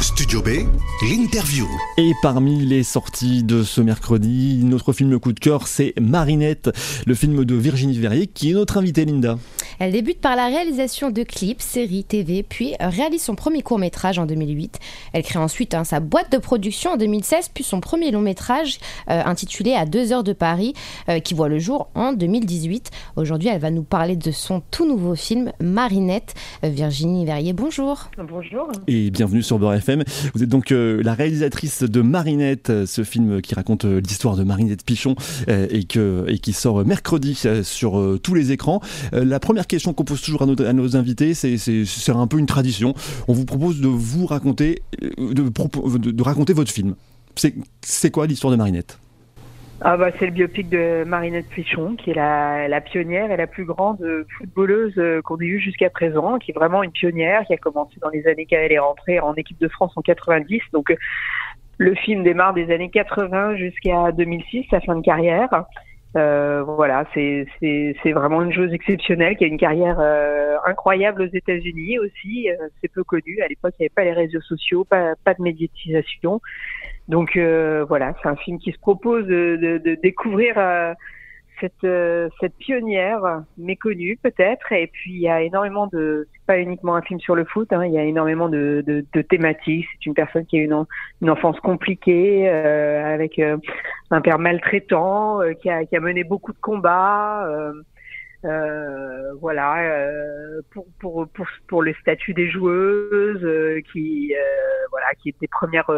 Studio B, l'interview. Et parmi les sorties de ce mercredi, notre film coup de cœur, c'est Marinette, le film de Virginie Verrier, qui est notre invitée, Linda. Elle débute par la réalisation de clips, séries, TV, puis réalise son premier court métrage en 2008. Elle crée ensuite hein, sa boîte de production en 2016, puis son premier long métrage euh, intitulé À deux heures de Paris, euh, qui voit le jour en 2018. Aujourd'hui, elle va nous parler de son tout nouveau film, Marinette. Euh, Virginie Verrier, bonjour. Bonjour. Et bienvenue sur Beurre FM. Vous êtes donc la réalisatrice de Marinette, ce film qui raconte l'histoire de Marinette Pichon et, que, et qui sort mercredi sur tous les écrans. La première question qu'on pose toujours à nos, invités, c'est un peu une tradition. On vous propose de vous raconter, de, de raconter votre film. C'est quoi l'histoire de Marinette? Ah bah, C'est le biopic de Marinette Pichon, qui est la, la, pionnière et la plus grande footballeuse euh, qu'on ait eue jusqu'à présent, qui est vraiment une pionnière, qui a commencé dans les années qu'elle est rentrée en équipe de France en 90. Donc le film démarre des années 80 jusqu'à 2006, sa fin de carrière. Euh, voilà, c'est vraiment une chose exceptionnelle, qui a une carrière euh, incroyable aux États-Unis aussi. Euh, c'est peu connu. À l'époque, il n'y avait pas les réseaux sociaux, pas, pas de médiatisation. Donc euh, voilà, c'est un film qui se propose de, de, de découvrir cette, euh, cette pionnière méconnue peut-être. Et puis il y a énormément de, c'est pas uniquement un film sur le foot, hein, il y a énormément de, de, de thématiques. C'est une personne qui a une, une enfance compliquée, euh, avec euh, un père maltraitant, qui, a, qui a mené beaucoup de combats. voilà pour, pour pour le statut des joueuses qui voilà qui étaient premières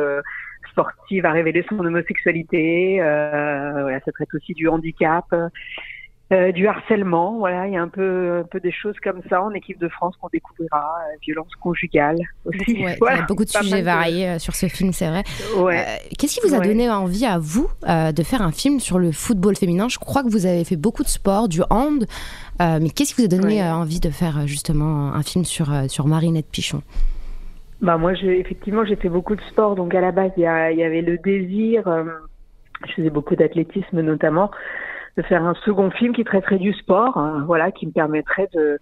sportive à révéler son homosexualité. Euh, voilà, ça traite aussi du handicap. Euh, du harcèlement, voilà, il y a un peu, un peu des choses comme ça en équipe de France qu'on découvrira, euh, violence conjugale aussi. il y a beaucoup de sujets variés euh, sur ce film, c'est vrai. Ouais. Qu'est-ce qui vous a donné envie à vous de faire un film sur le football féminin? Je crois que vous avez fait beaucoup de sport, du hand, mais qu'est-ce qui vous a donné envie de faire justement un film sur, sur Marinette Pichon? Bah moi, j'ai, effectivement, j'ai fait beaucoup de sport, donc à la base, il y, y avait le désir. Euh, je faisais beaucoup d'athlétisme notamment, de faire un second film qui traiterait du sport, hein, voilà, qui me permettrait de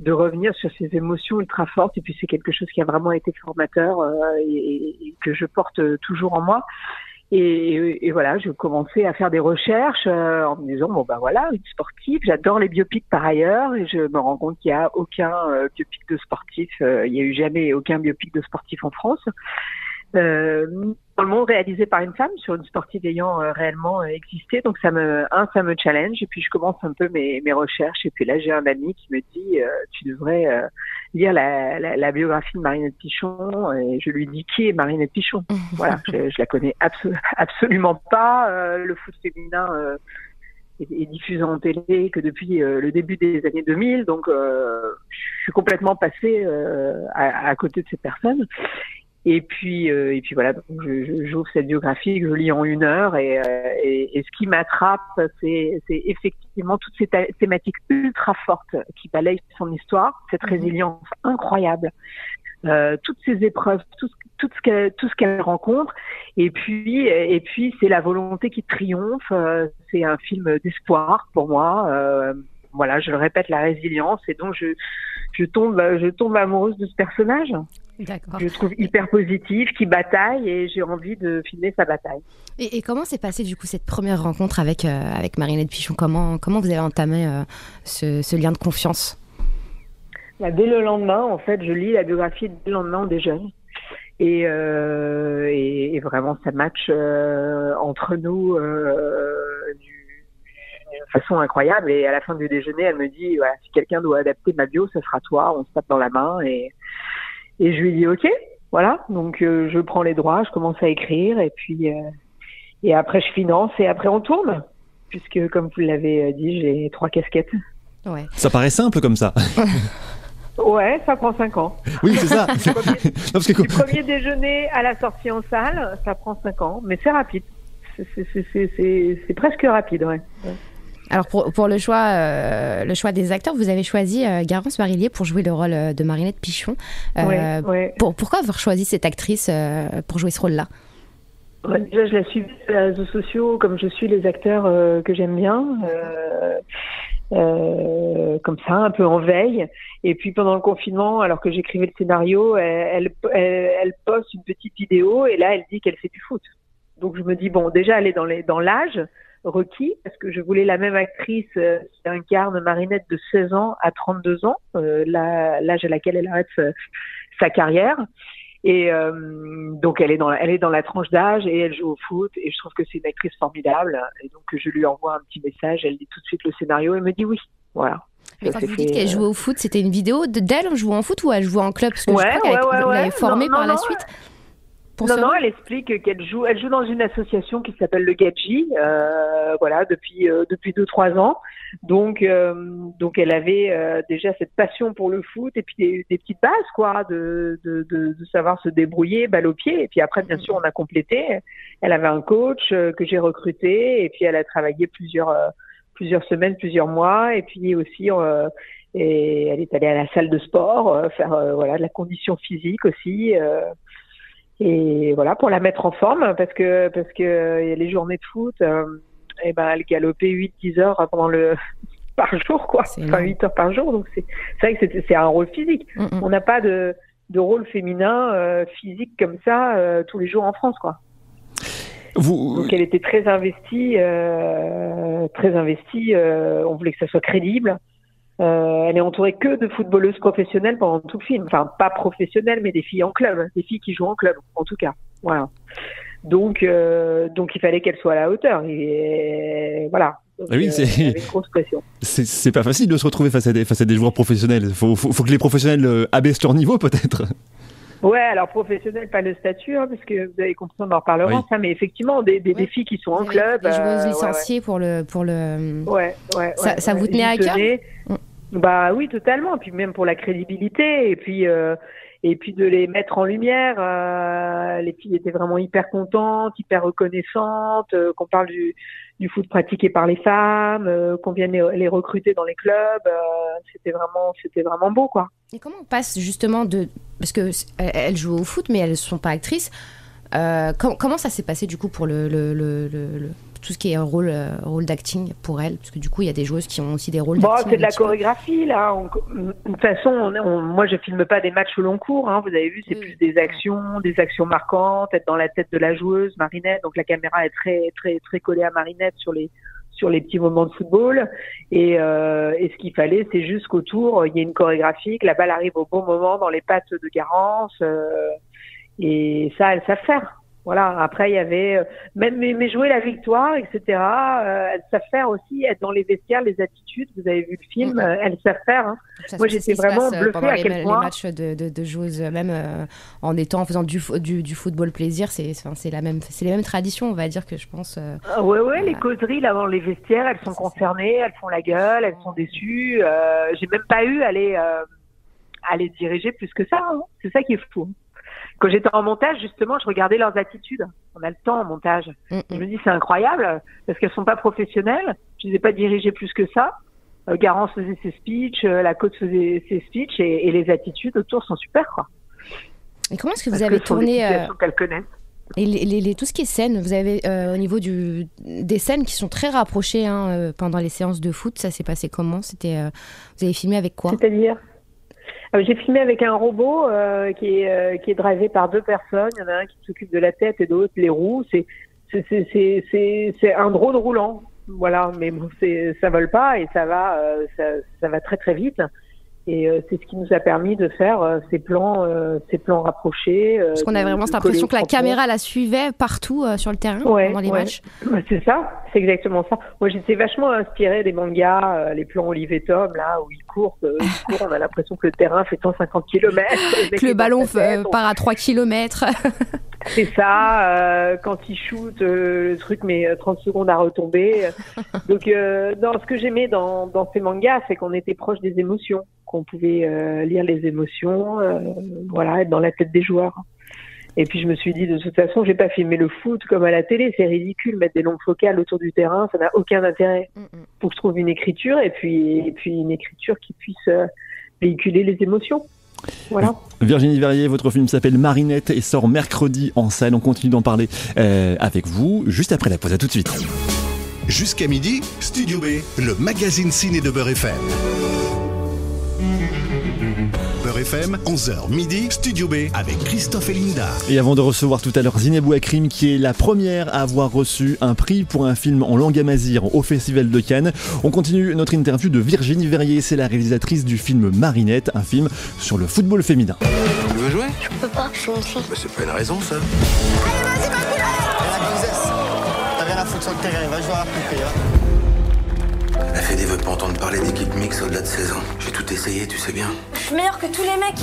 de revenir sur ces émotions ultra fortes. Et puis c'est quelque chose qui a vraiment été formateur euh, et, et, que je porte toujours en moi. Et, et, voilà, je commençais à faire des recherches euh, en me disant bon ben voilà, une sportive. J'adore les biopics par ailleurs, et je me rends compte qu'il n'y a aucun euh, biopic de sportif. Euh, il n'y a eu jamais aucun biopic de sportif en France euh, le monde réalisé par une femme sur une sportive ayant euh, réellement euh, existé. Donc ça me, un, ça me challenge. Et puis je commence un peu mes, mes recherches. Et puis là, j'ai un ami qui me dit, euh, tu devrais lire la, biographie de Marinette Pichon. Et je lui dis qui est Marinette Pichon? voilà, je, je, la connais absolument pas. le foot féminin est, diffusé en télé que depuis le début des années 2000. Donc je suis complètement passée à, à, côté de ces personnes. Et puis, euh, et puis voilà, donc je, j'ouvre cette biographie que je lis en une heure et, euh, et, et ce qui m'attrape, c'est, c'est effectivement toutes ces thématiques ultra fortes qui balayent son histoire, cette mhm. résilience incroyable, euh, toutes ces épreuves, tout, tout ce qu'elle, tout ce qu'elle rencontre, et puis, et puis c'est la volonté qui triomphe. Euh, c'est un film d'espoir pour moi. Euh, voilà, je le répète, la résilience, et donc je, je tombe, je tombe amoureuse de ce personnage. Je trouve hyper positif, qui bataille et j'ai envie de filmer sa bataille. Et, et comment s'est passée du coup cette première rencontre avec, euh, avec Marinette Pichon? Comment, comment vous avez entamé euh, ce, ce, lien de confiance? Bah, Dès le lendemain, en fait, je lis la biographie dès le lendemain des jeunes. Et, euh, et, et, vraiment, ça match euh, entre nous d'une façon incroyable. Et à la fin du déjeuner, elle me dit voilà, si quelqu'un doit adapter ma bio, ce sera toi. On se tape dans la main et et je lui dis ok, voilà. Donc euh, je prends les droits, je commence à écrire et puis euh, et après je finance et après on tourne puisque comme vous l'avez euh, dit, j'ai trois casquettes. Ouais. Ça paraît simple comme ça. Ouais, ça prend cinq ans. Oui, c'est ça. Du premier déjeuner à la sortie en salle, ça prend cinq ans, mais c'est rapide. C'est presque rapide, ouais. Alors pour, pour le choix euh, le choix des acteurs, vous avez choisi euh, Garance Marillier pour jouer le rôle euh, de Marinette Pichon. Euh, ouais, Pour, pourquoi avoir choisi cette actrice pour jouer ce rôle-là? Déjà, je la suis sur les réseaux sociaux comme je suis les acteurs que j'aime bien. euh, comme ça, un peu en veille. Et puis pendant le confinement, alors que j'écrivais le scénario, elle, elle, elle, poste une petite vidéo et là, elle dit qu'elle fait du foot. Donc je me dis bon, déjà elle est dans les dans l'âge requis. Parce que je voulais la même actrice euh, qui incarne Marinette de 16 ans à 32 ans, euh, l'âge à laquelle elle arrête sa, sa carrière. Et euh, donc elle est dans la, elle est dans la tranche d'âge et elle joue au foot. Et je trouve que c'est une actrice formidable. Et donc je lui envoie un petit message, elle lit tout de suite le scénario et me dit oui, voilà. Mais quand vous dites qu'elle joue au foot, c'était une vidéo d'elle jouant au foot ou elle jouait en club? Parce que ouais, je crois ouais, qu'elle ouais, formée par la suite. Non, non, elle explique qu'elle joue, elle joue dans une association qui s'appelle le Gadji, euh, voilà, depuis euh, depuis deux trois ans. Donc euh, donc elle avait euh, déjà cette passion pour le foot et puis des, des petites bases quoi, de, de, de, de, savoir se débrouiller, balle au pied. Et puis après, bien sûr, on a complété. Elle avait un coach euh, que j'ai recruté et puis elle a travaillé plusieurs plusieurs semaines, plusieurs mois. Et puis aussi. et elle est allée à la salle de sport, faire voilà de la condition physique aussi et voilà pour la mettre en forme parce que parce que les journées de foot euh, et ben elle galopait 8 10 heures pendant le par jour quoi. Enfin 8 heures par jour donc c'est c'est vrai que c'est un rôle physique. Mm -hmm. on n'a pas de de rôle féminin euh, physique comme ça euh, tous les jours en France quoi. Vous... donc elle était très investie euh, très investie on voulait que ça soit crédible euh, elle est entourée que de footballeuses professionnelles pendant tout le film. Enfin, pas professionnelles, mais des filles en club, des filles qui jouent en club, en tout cas. Voilà. Donc, euh, donc il fallait qu'elle soit à la hauteur. Et voilà. Donc, oui, euh, c'est une grosse pression. C'est pas facile de se retrouver face à des, face à des joueurs professionnels. Il faut, faut, faut, que les professionnels euh, abaissent leur niveau, peut-être. Ouais, alors professionnel, pas le statut, hein, parce que vous avez compris, on en reparlera, oui. ça, mais effectivement, des, des, oui. des, filles qui sont en club. Des joueuses licenciées ouais, ouais. pour le. Pour le... Ouais, ouais. Ça, ça vous tenait à cœur? Bah oui, totalement. Puis même pour la crédibilité et puis euh, et puis de les mettre en lumière. Euh, les filles étaient vraiment hyper contentes, hyper reconnaissantes. Euh, qu'on parle du, du foot pratiqué par les femmes, qu'on vienne les, recruter dans les clubs. C'était vraiment c'était vraiment beau quoi. Et comment on passe justement de parce que elles jouent au foot mais elles sont pas actrices. Com comment ça s'est passé du coup pour le tout ce qui est un rôle, euh, rôle d'acting pour elle Parce que du coup, il y a des joueuses qui ont aussi des rôles bon, d'acting. C'est de la chorégraphie, là. On, de toute façon, on, on, moi, je filme pas des matchs au long cours. Hein, vous avez vu, c'est oui. plus des actions, des actions marquantes, être dans la tête de la joueuse, Marinette. Donc, la caméra est très, très, très collée à Marinette sur les sur les petits moments de football. Et, euh, et ce qu'il fallait, c'est juste qu'autour, il y ait une chorégraphie, que la balle arrive au bon moment dans les pattes de Garance. Euh, et ça, elles savent faire. Voilà. Après, il y avait euh, même mais, jouer la victoire, etc. Euh, elles savent faire aussi être dans les vestiaires, les attitudes. Vous avez vu le film, mmh. elles savent faire. Hein. Ça, Moi, j'étais vraiment bluffée à les, quel point. Les matchs de, de, de joueuses, même euh, en étant, en faisant du, du, du football plaisir, c'est c'est la même, c'est les mêmes traditions, on va dire que je pense. Euh, ah ouais, ouais, les causeries là dans les vestiaires, elles sont concernées, elles font la gueule, elles sont déçues. J'ai même pas eu à les, à les diriger plus que ça. Hein. C'est ça qui est fou quand j'étais en montage, justement, je regardais leurs attitudes. On a le temps en montage. Je me dis, c'est incroyable, parce qu'elles sont pas professionnelles. Je les ai pas dirigées plus que ça. Euh, Garance faisait ses speeches, euh, la coach faisait ses speeches, et, et, les attitudes autour sont super, quoi. Et comment est-ce que vous parce avez que tourné euh... qu'elles connaissent et les, les, les, tout ce qui est scène, vous avez euh, au niveau du, des scènes qui sont très rapprochées hein, pendant les séances de foot, ça s'est passé comment? C'était, euh, vous avez filmé avec quoi? C'est-à-dire? J'ai filmé avec un robot euh, qui est euh, qui est drivé par deux personnes. Il y en a un qui s'occupe de la tête et de l'autre les roues. C'est c'est c'est c'est c'est un drone roulant. Voilà, mais bon, c'est ça vole pas et ça va euh, ça ça va très très vite. Et euh, c'est ce qui nous a permis de faire euh, ces plans, euh, ces plans rapprochés. Parce qu'on a vraiment cette impression que la caméra la suivait partout sur le terrain ouais, pendant les ouais. matchs. C'est ça, c'est exactement ça. Moi, j'étais vachement inspirée des mangas, les plans Olive et Tom, là où ils courent, ils courent on a l'impression que le terrain fait 150 km. que le ballon tête, part à 3 km. C'est ça, euh, quand il shoot, euh, le truc met 30 secondes à retomber. Donc, euh, dans ce que j'aimais dans, dans ces mangas, c'est qu'on était proche des émotions, qu'on pouvait euh, lire les émotions, euh, voilà, être dans la tête des joueurs. Et puis je me suis dit, de toute façon, je vais pas filmer le foot comme à la télé, c'est ridicule, mettre des longues focales autour du terrain, ça n'a aucun intérêt. Mm -mm. Faut que je trouve une écriture et puis, et puis une écriture qui puisse véhiculer les émotions. Voilà. Virginie Verrier, votre film s'appelle Marinette et sort mercredi en salle. On continue d'en parler euh, avec vous juste après la pause. À tout de suite. Jusqu'à midi, Studio B, le magazine ciné de Beurre FM. Beurre FM, 11h midi, Studio B avec Christophe et Linda. Et avant de recevoir tout à l'heure Zinebou Akrim, qui est la première à avoir reçu un prix pour un film en langue amazigh au Festival de Cannes, on continue notre interview de Virginie Verrier. C'est la réalisatrice du film Marinette, un film sur le football féminin. Tu veux jouer? Je peux pas, je suis une fille. Bah, C'est pas une raison, ça. T'as rien à foutre sur le terrain, va jouer à la poupée. hein. Elle fait des vœux pour entendre parler d'équipe mixte au-delà de 16 ans. J'ai tout essayé, tu sais bien. Je suis meilleure que tous les mecs.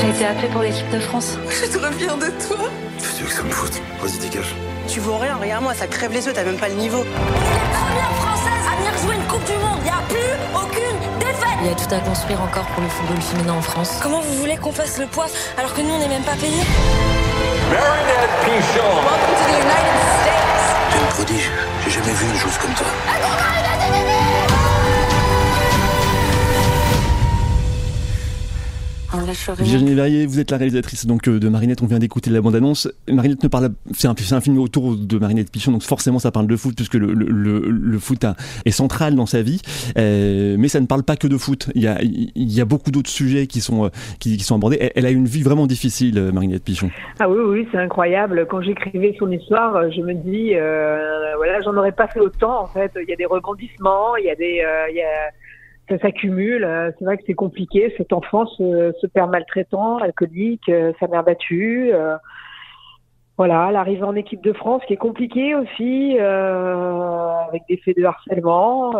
J'ai été appelée pour l'équipe de France. Je trop fière de toi. Qu'est-ce que tu veux que ça me foute Vas-y, dégage. Tu vaux rien, regarde-moi, ça crève les yeux, t'as même pas le niveau. Première française à venir jouer une Coupe du Monde. Il n'y a plus aucune défaite. Il y a tout à construire encore pour le football féminin en France. Comment vous voulez qu'on fasse le poids alors que nous, on n'est même pas payés T'es une prodige. J'ai jamais vu une chose comme toi. On lâche rien. Virginie Verrier, vous êtes la réalisatrice donc euh, de Marinette. On vient d'écouter la bande-annonce. Marinette ne parle, c'est un, film autour de Marinette Pichon, donc forcément ça parle de foot puisque le, le, le, le foot a- est central dans sa vie. Euh, mais ça ne parle pas que de foot. Il y a, il y a beaucoup d'autres sujets qui sont, euh, qui, qui sont abordés. Elle, elle a une vie vraiment difficile, Marinette Pichon. Ah oui, oui, c'est incroyable. Quand j'écrivais son histoire, je me dis, euh, voilà, j'en aurais pas fait autant. En fait, il y a des rebondissements, il y a des, euh, il y a, ça s'accumule. Euh, C'est vrai que c'est compliqué. Cette enfance, euh, ce père maltraitant, alcoolique, euh, sa mère battue. euh, voilà, l'arrivée en équipe de France qui est compliquée aussi, euh, avec des faits de harcèlement,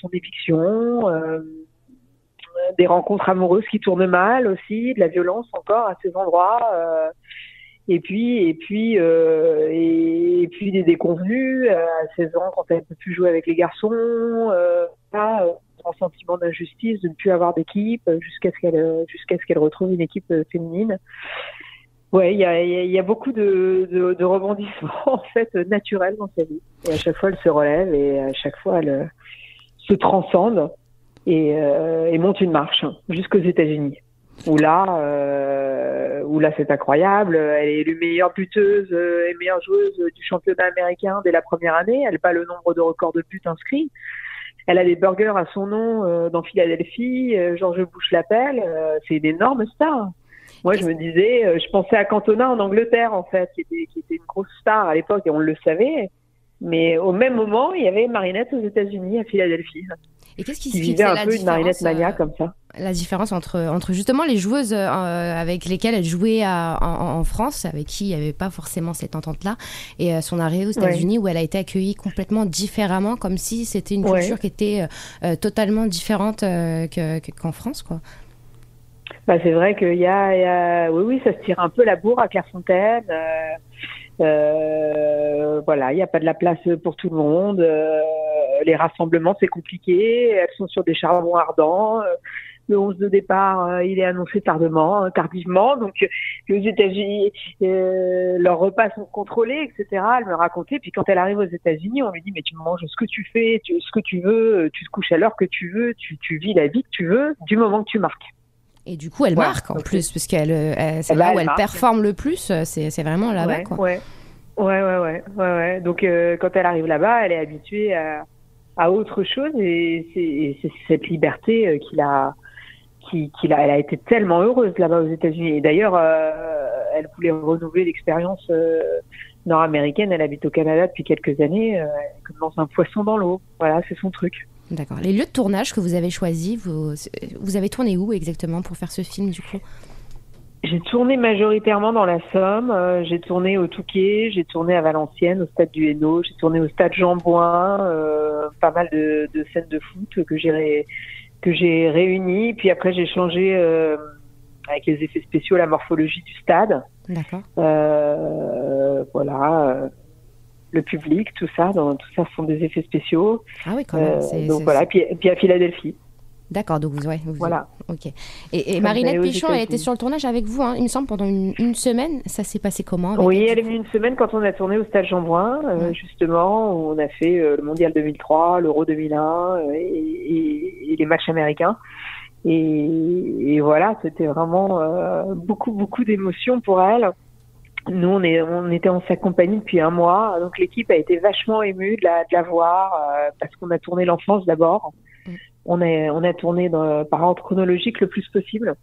son éviction. des rencontres amoureuses qui tournent mal aussi, de la violence encore à ces endroits. et puis, et puis, et, puis des déconvenus euh, à 16 ans quand elle ne peut plus jouer avec les garçons. Euh, sentiment d'injustice de ne plus avoir d'équipe jusqu'à ce qu'elle euh, jusqu'à ce retrouve une équipe euh, féminine. Ouais, il y a, y y a beaucoup de, de, rebondissements en fait naturels dans sa vie. Et à chaque fois, elle se relève et à chaque fois, elle euh, se transcende et, et monte une marche jusqu'aux États-Unis. Où là, là c'est incroyable. Elle est élue meilleure buteuse et meilleure joueuse du championnat américain dès la première année. Elle bat le nombre de records de buts inscrits. Elle a des burgers à son nom euh, dans Philadelphie. Euh, George Bush l'appelle. Euh, c'est une énorme star. Moi, je me disais, euh, je pensais à Cantona en Angleterre, en fait, qui était, qui était une grosse star à l'époque, et on le savait. Mais au même moment, il y avait Marinette aux États-Unis, à Philadelphie, Et qu'est-ce qui, qui vivait fait un la peu une Marinette différence, mania euh, comme ça. la différence entre, entre justement les joueuses euh, avec lesquelles elle jouait à- en, en France, avec qui il n'y avait pas forcément cette entente-là, et euh, son arrivée aux Ouais. États-Unis où elle a été accueillie complètement différemment, comme si c'était une Ouais. culture qui était euh, euh, totalement différente euh, que- que- qu'en France. Quoi. Bah, c'est vrai qu'il y y a- oui, oui, ça se tire un peu la bourre à Clairefontaine. Euh, voilà, il n'y a pas de la place pour tout le monde. Euh, les rassemblements, c'est compliqué. Elles sont sur des charbons ardents. Euh, Le 11 de départ, il est annoncé tardement, tardivement. Donc, aux États-Unis, leurs repas sont contrôlés, etc. Elle me racontait. Puis quand elle arrive aux États-Unis, on lui dit mais tu manges ce que tu fais, tu, ce que tu veux, tu te couches à l'heure que tu veux, tu, tu vis la vie que tu veux, du moment que tu marques. Et du coup, elle marque en plus, parce qu'elle, euh, elle- c'est Eh ben, là où elle performe le plus, euh, c'est c'est vraiment là-bas. ouais, quoi. ouais, ouais, ouais, ouais. Donc euh, quand elle arrive là-bas, elle est habituée à, à autre chose et c'est- et c'est cette liberté euh, qu'il a, qui, a, elle a été tellement heureuse là-bas aux États-Unis. Et d'ailleurs, euh, elle voulait renouveler l'expérience nord-américaine. Elle habite au Canada depuis quelques années, comme dans un poisson dans l'eau. Voilà, c'est son truc. D'accord. Les lieux de tournage que vous avez choisis, vous, vous avez tourné où exactement pour faire ce film du coup? J'ai tourné majoritairement dans la Somme, euh, j'ai tourné au Touquet, j'ai tourné à Valenciennes, au stade du Hainaut, j'ai tourné au stade Jean Bouin, euh, pas mal de, de scènes de foot que j'ai que j'ai réunies. Puis après j'ai changé euh, avec les effets spéciaux la morphologie du stade, D'accord. Voilà, le public, tout ça, tout ça sont des effets spéciaux. Ah oui, quand même. Euh, donc voilà, puis, puis à Philadelphie, D'accord, donc vous, ouais, vous- voilà. Ok. Et, et Marinette Pichon, elle était sur le tournage avec vous, hein, il me semble, pendant une, une semaine. Ça s'est passé comment Oui, elle est venue une semaine quand on a tourné au Stade Jean-Bouin, euh, justement, où on a fait euh, le Mondial 2003, l'Euro 2001 euh, et, et- et les matchs américains. Et, voilà, c'était vraiment beaucoup, beaucoup d'émotions pour elle. Nous, on, est, on était en sa compagnie depuis un mois, donc l'équipe a été vachement émue de la, de la voir euh, parce qu'on a tourné l'enfance d'abord. Mm. On, a, on a tourné dans, par ordre chronologique le plus possible.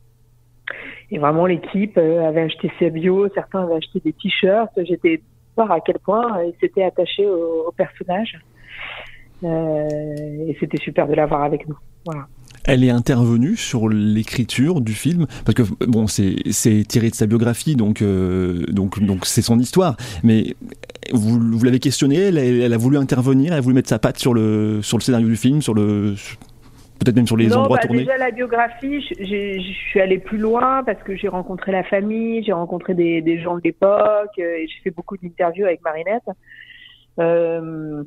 Et vraiment, l'équipe euh, avait acheté ses bio, certains avaient acheté des t-shirts. J'étais voir à quel point ils s'étaient attachés au, au personnage. Euh, et c'était super de l'avoir avec nous. Voilà. Elle est intervenue sur l'écriture du film parce que bon c'est tiré de sa biographie donc euh, donc donc c'est son histoire mais vous, vous l'avez questionné elle, elle, a voulu intervenir elle a voulu mettre sa patte sur le sur le scénario du film sur le peut-être même sur les endroits bah, tournés Déjà la biographie, je suis allée plus loin parce que j'ai rencontré la famille, j'ai rencontré des, des, gens de l'époque euh, et j'ai fait beaucoup d'interviews avec Marinette. Euh,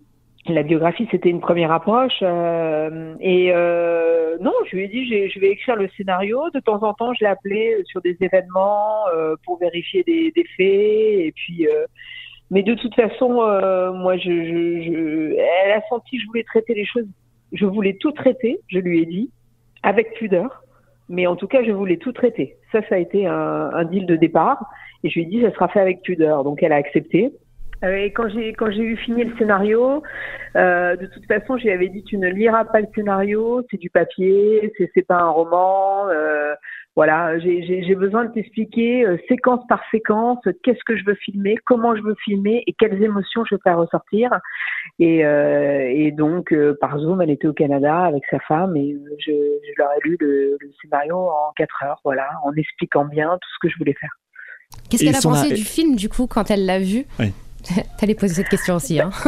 la biographie, c'était une première approche. Euh, et euh, non, je lui ai dit, je vais écrire le scénario. De temps en temps, je l'ai appelé sur des événements euh, pour vérifier des, des, faits. Et puis, euh, mais de toute façon, euh, moi, je, je, je, elle a senti que je voulais traiter les choses. Je voulais tout traiter. Je lui ai dit avec pudeur. Mais en tout cas, je voulais tout traiter. Ça, ça a été un, un deal de départ. Et je lui ai dit, ça sera fait avec pudeur. Donc, elle a accepté. Euh, et quand j'ai quand j'ai eu fini le scénario, euh, de toute façon, je lui avais dit tu ne liras pas le scénario, c'est du papier, c'est c'est pas un roman. Euh, voilà, j'ai besoin de t'expliquer euh, séquence par séquence qu'est-ce que je veux filmer, comment je veux filmer et quelles émotions je veux faire ressortir. Et, euh, et donc euh, par Zoom, elle était au Canada avec sa femme et je, je leur ai lu le, le scénario en quatre heures, voilà, en expliquant bien tout ce que je voulais faire. Qu'est-ce qu'elle a pensé a... du film du coup quand elle l'a vu? Oui. T'allais poser cette question aussi, hein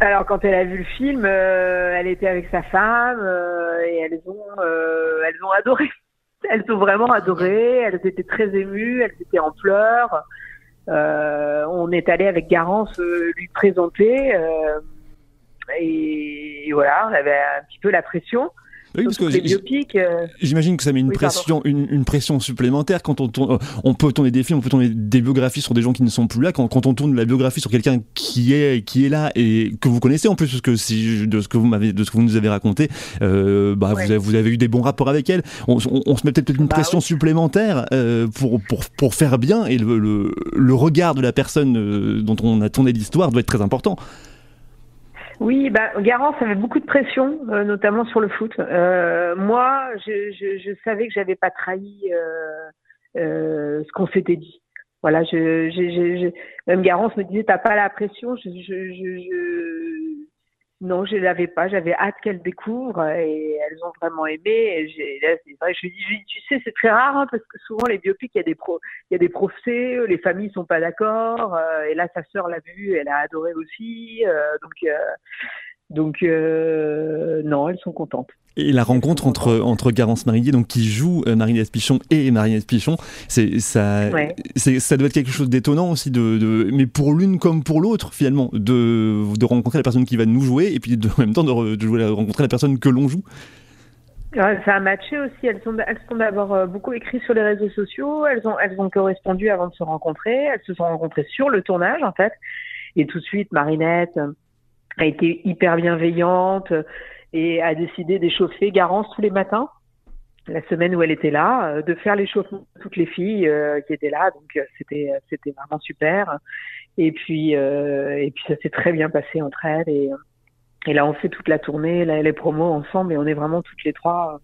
Alors, quand elle a vu le film, euh, elle était avec sa femme euh, et elles ont, euh, elles ont adoré. Elles ont vraiment adoré. Elles étaient très émues. Elles étaient en pleurs. on est allé avec Garance lui présenter et, et voilà, on avait un petit peu la pression. Oui, parce que euh... j'imagine que ça met une oui, pression, une, une, pression supplémentaire quand on tourne. On peut tourner des films, on peut tourner des biographies sur des gens qui ne sont plus là. Quand, quand on tourne la biographie sur quelqu'un qui est qui est là et que vous connaissez en plus, parce que si de ce que vous m'avez, de ce que vous nous avez raconté, euh, bah ouais. vous, avez, vous avez eu des bons rapports avec elle. On, on, on se met peut-être une bah, pression oui. supplémentaire euh, pour pour pour faire bien et le, le, le regard de la personne euh, dont on a tourné l'histoire doit être très important. Oui, bah, Garance avait beaucoup de pression, euh, notamment sur le foot. Euh, moi, je, je, je, savais que j'avais pas trahi euh, ce qu'on s'était dit. Voilà, je, je, même Garance me disait t'as pas la pression. Je, non, je l'avais pas. J'avais hâte qu'elles découvrent et elles ont vraiment aimé. Et là, vrai, je lui dis, tu sais, c'est très rare hein, parce que souvent les biopics, il y a des pro, il y a des procès, les familles sont pas d'accord. Euh, et là, sa sœur l'a vu, elle a adoré aussi. Euh, donc, euh, donc euh, non, elles sont contentes. Et la rencontre entre entre Garance Marillier, donc qui joue euh, Marinette Pichon et Marinette Pichon, c'est ça, ouais. ça doit être quelque chose d'étonnant aussi de, de, mais pour l'une comme pour l'autre finalement, de de rencontrer la personne qui va nous jouer et puis de, en même temps de, de jouer, rencontrer la personne que l'on joue. Ça a matché aussi. Elles sont, elles sont d'abord beaucoup écrites sur les réseaux sociaux. Elles ont, elles ont correspondu avant de se rencontrer. Elles se sont rencontrées sur le tournage en fait. Et tout de suite, Marinette a été hyper bienveillante et a décidé d'échauffer Garance tous les matins, la semaine où elle était là, de faire l'échauffement de toutes les filles euh, qui étaient là. Donc c'était c'était vraiment super. Et puis euh, et puis ça s'est très bien passé entre elles et là on fait toute la tournée, les promos ensemble et on est vraiment toutes les trois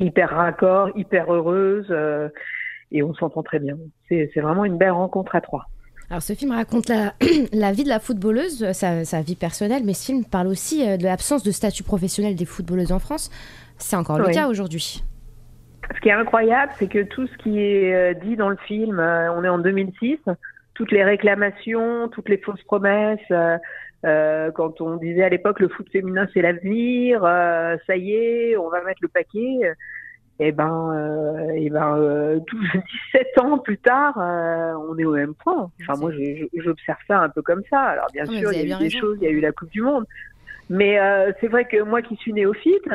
hyper raccord, hyper heureuses euh, et on s'entend très bien. C'est c'est vraiment une belle rencontre à trois. Alors ce film raconte la, la vie de la footballeuse, sa, sa, vie personnelle, mais ce film parle aussi de l'absence de statut professionnel des footballeuses en France. C'est encore le cas aujourd'hui. Ce qui est incroyable, c'est que tout ce qui est dit dans le film, on est en 2006, toutes les réclamations, toutes les fausses promesses, euh, quand on disait à l'époque le foot féminin c'est l'avenir, euh, ça y est, on va mettre le paquet et ben, euh, et ben, euh, 17 ans plus tard, euh, on est au même point. Enfin, moi, j'observe ça un peu comme ça. Alors, bien oh, sûr, il y a eu des raison. choses, il y a eu la Coupe du Monde, mais c'est vrai que moi qui suis néophyte,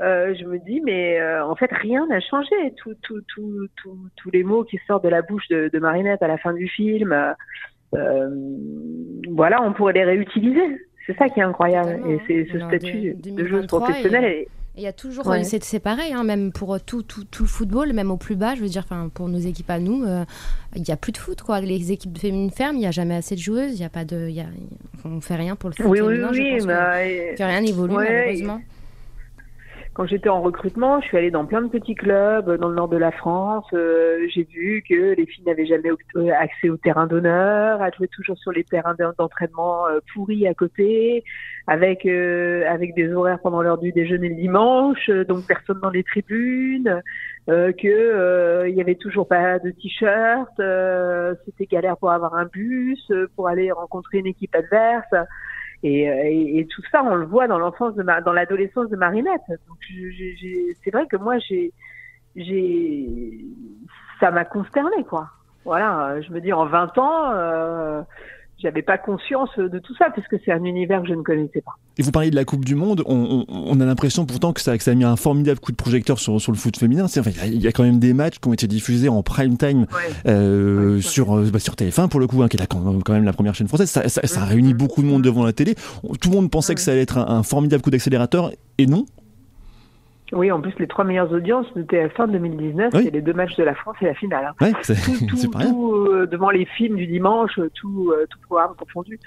je me dis, mais en fait, rien n'a changé. Tous tout, tout, tout, tous les mots qui sortent de la bouche de, de Marinette à la fin du film, voilà, on pourrait les réutiliser. C'est ça qui est incroyable. Et c'est ce statut de, de joueuse professionnelle. Et Il y a toujours, euh, c'est pareil, hein, même pour tout, tout, tout, le football, même au plus bas, je veux dire, pour nos équipes à nous, euh, il n'y a plus de foot. Quoi. Les équipes féminines ferment, il n'y a jamais assez de joueuses, il y a pas de, y a, on fait rien pour le foot oui, féminin. Oui, oui, je pense bah, que, rien n'évolue malheureusement quand j'étais en recrutement, je suis allée dans plein de petits clubs dans le nord de la France. Euh, j'ai vu que les filles n'avaient jamais euh, accès au terrain d'honneur, elles jouaient toujours sur les terrains d'entraînement euh, pourris à côté, avec avec des horaires pendant l'heure du déjeuner le dimanche, donc personne dans les tribunes, que il y avait toujours pas de t-shirt, c'était galère pour avoir un bus, pour aller rencontrer une équipe adverse. Et, euh, et, et, tout ça, on le voit dans l'enfance de dans l'adolescence de Marinette. Donc, c'est vrai que moi, j'ai, j'ai, ça m'a consterné, quoi. Voilà, je me dis en 20 ans, euh, j'avais pas conscience de tout ça parce que c'est un univers que je ne connaissais pas. Et vous parliez de la Coupe du Monde, on, on, a l'impression pourtant que ça, que ça, a mis un formidable coup de projecteur sur, sur le foot féminin. Enfin, il y, a quand même des matchs qui ont été diffusés en prime time euh, sur, euh, bah, sur TF1 pour le coup, hein, qui est quand même la première chaîne française. Ça, ça, ça réunit beaucoup de monde devant la télé. Tout le monde pensait que ça allait être un, un formidable coup d'accélérateur et non. Oui, en plus, les trois meilleures audiences de TF1 2019, c'est les deux matchs de la France et la finale. Hein. Ouais, c'est pas tout, euh, devant les films du dimanche, tout, euh, tout programme confondu.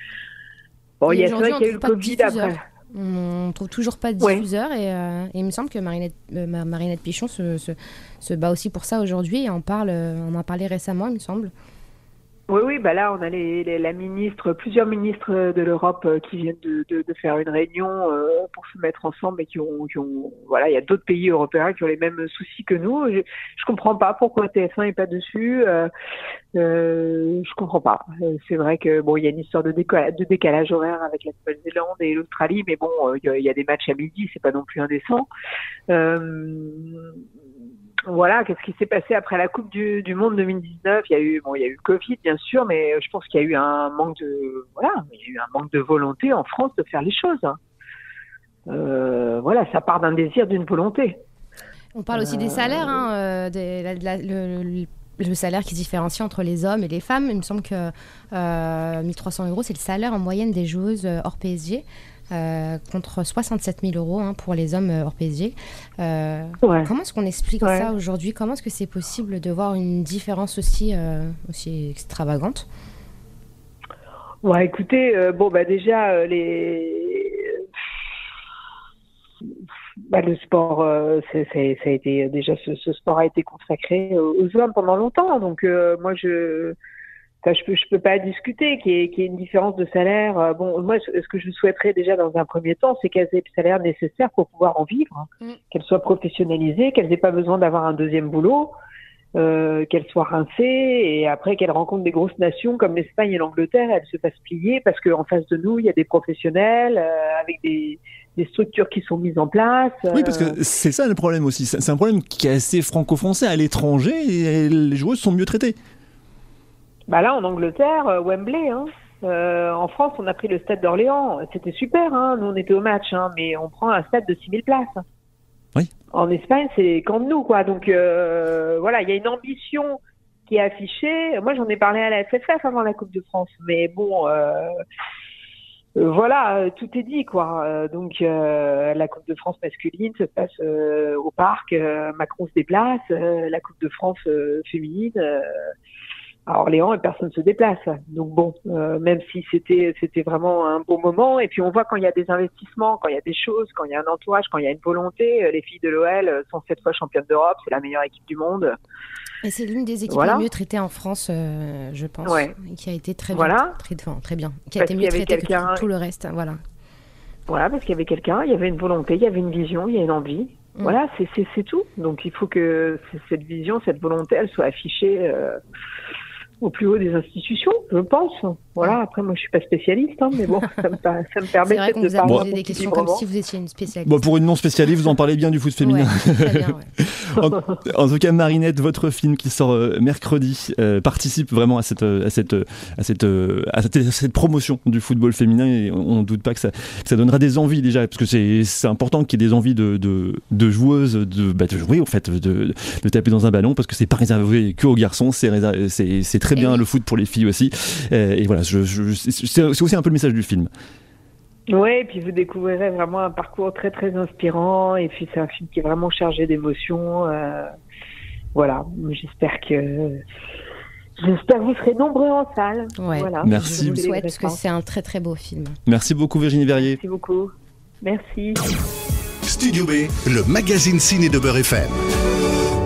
Bon, il y a vrai qu'il y a eu le Covid après. On trouve toujours pas de diffuseur et, euh, et, il me semble que Marinette, Marinette Pichon se, se, se, bat aussi pour ça aujourd'hui et on, parle, on en a parlé récemment, il me semble. Oui, oui, bah là, on a les, la ministre, plusieurs ministres de l'Europe euh, qui viennent de, de, de, faire une réunion euh, pour se mettre ensemble et qui ont, qui ont voilà, il y a d'autres pays européens qui ont les mêmes soucis que nous. Je, comprends pas pourquoi TF1 est pas dessus. Euh, euh, je comprends pas. Euh, c'est vrai que bon, il y a une histoire de, décalage, de décalage horaire avec la Nouvelle-Zélande et l'Australie, mais bon, il y, y, a des matchs à midi, c'est pas non plus indécent. Euh, voilà, qu'est-ce qui s'est passé après la Coupe du, Monde 2019 Il y a eu, bon, il y a eu le Covid, bien sûr, mais je pense qu'il y a eu un manque de, voilà, il y a eu un manque de volonté en France de faire les choses. Euh, voilà, ça part d'un désir, d'une volonté. On parle aussi des salaires, hein, euh, le, le, salaire qui se différencie entre les hommes et les femmes. Il me semble que euh, 1300 euros, c'est le salaire en moyenne des joueuses hors PSG. Euh, contre 67 000 euros hein, pour les hommes euh, hors PSG. Euh, comment est-ce qu'on explique ça aujourd'hui? Comment est-ce que c'est possible de voir une différence aussi, aussi extravagante? Ouais, écoutez, bon, bah déjà, les. Bah, le sport, ça a été déjà ce, ce, sport a été consacré aux hommes pendant longtemps. Donc moi, je je peux je peux pas discuter qu'il y, ait, une différence de salaire. Euh, bon, moi, ce que je souhaiterais déjà dans un premier temps, c'est qu'elles aient le salaire nécessaire pour pouvoir en vivre, hein. mm. qu'elles soient professionnalisées, qu'elles n'aient pas besoin d'avoir un deuxième boulot, euh, qu'elles soient rincées et après qu'elles rencontrent des grosses nations comme l'Espagne et l'Angleterre, elles se fassent plier parce qu'en face de nous, il y a des professionnels euh, avec des des structures qui sont mises en place. Oui, parce que c'est ça le problème aussi. C'est un problème qui est assez franco-français à l'étranger et les joueuses sont mieux traitées. Bah là, en Angleterre, euh, Wembley. Hein. Euh, en France, on a pris le stade d'Orléans. C'était super. Hein. Nous, on était au match, hein, mais on prend un stade de 6000 places. Oui. En Espagne, c'est quand nous, quoi. Donc euh, voilà, il y a une ambition qui est affichée. Moi, j'en ai parlé à la FFF avant la Coupe de France, mais bon. Euh, euh voilà, tout est dit quoi. donc la Coupe de France masculine se passe au parc, Macron se déplace, la Coupe de France féminine à Orléans et personne ne se déplace. Donc bon, euh, même si c'était c'était vraiment un bon moment. Et puis on voit quand il y a des investissements, quand il y a des choses, quand il y a un entourage, quand il y a une volonté. Euh, les filles de l'OL euh, sont cette fois championnes d'Europe, c'est la meilleure équipe du monde. Et c'est l'une des équipes les mieux traitées en France, je pense, ouais. et qui a été très bien, très, très bien, qui a été mieux traitée que tout, le reste. Voilà. Voilà, parce qu'il y avait quelqu'un, il y avait une volonté, il y avait une vision, il y a une envie. Mm. Voilà, c'est tout. Donc il faut que cette vision, cette volonté, elle soit affichée au plus haut des institutions, je pense. Voilà, après, moi, je suis pas spécialiste, hein, mais bon, ça me, ça me permet vrai de vous parler des questions comme si vous étiez une spécialiste. Bon, pour une non-spécialiste, vous en parlez bien du foot féminin. en, tout cas, Marinette, votre film qui sort euh, mercredi euh, participe vraiment à cette, euh, à cette, à cette, à cette, promotion du football féminin et on ne doute pas que ça, ça donnera des envies déjà, parce que c'est important qu'il y ait des envies de, de, de joueuses de, bah, de jouer, en fait, de, de taper dans un ballon, parce que c'est pas réservé que aux garçons, c'est très bien le foot pour les filles aussi. et voilà, c'est aussi un peu le message du film. Ouais, et puis vous découvrirez vraiment un parcours très très inspirant. Et puis c'est un film qui est vraiment chargé d'émotions. Euh, voilà, j'espère que j'espère que vous serez nombreux en salle. Ouais. Voilà, Merci. Je vous Je le vous souhaite parce que c'est un très très beau film. Merci beaucoup Virginie Verrier. Merci beaucoup. Merci. Studio B, le magazine ciné de Beurre FM.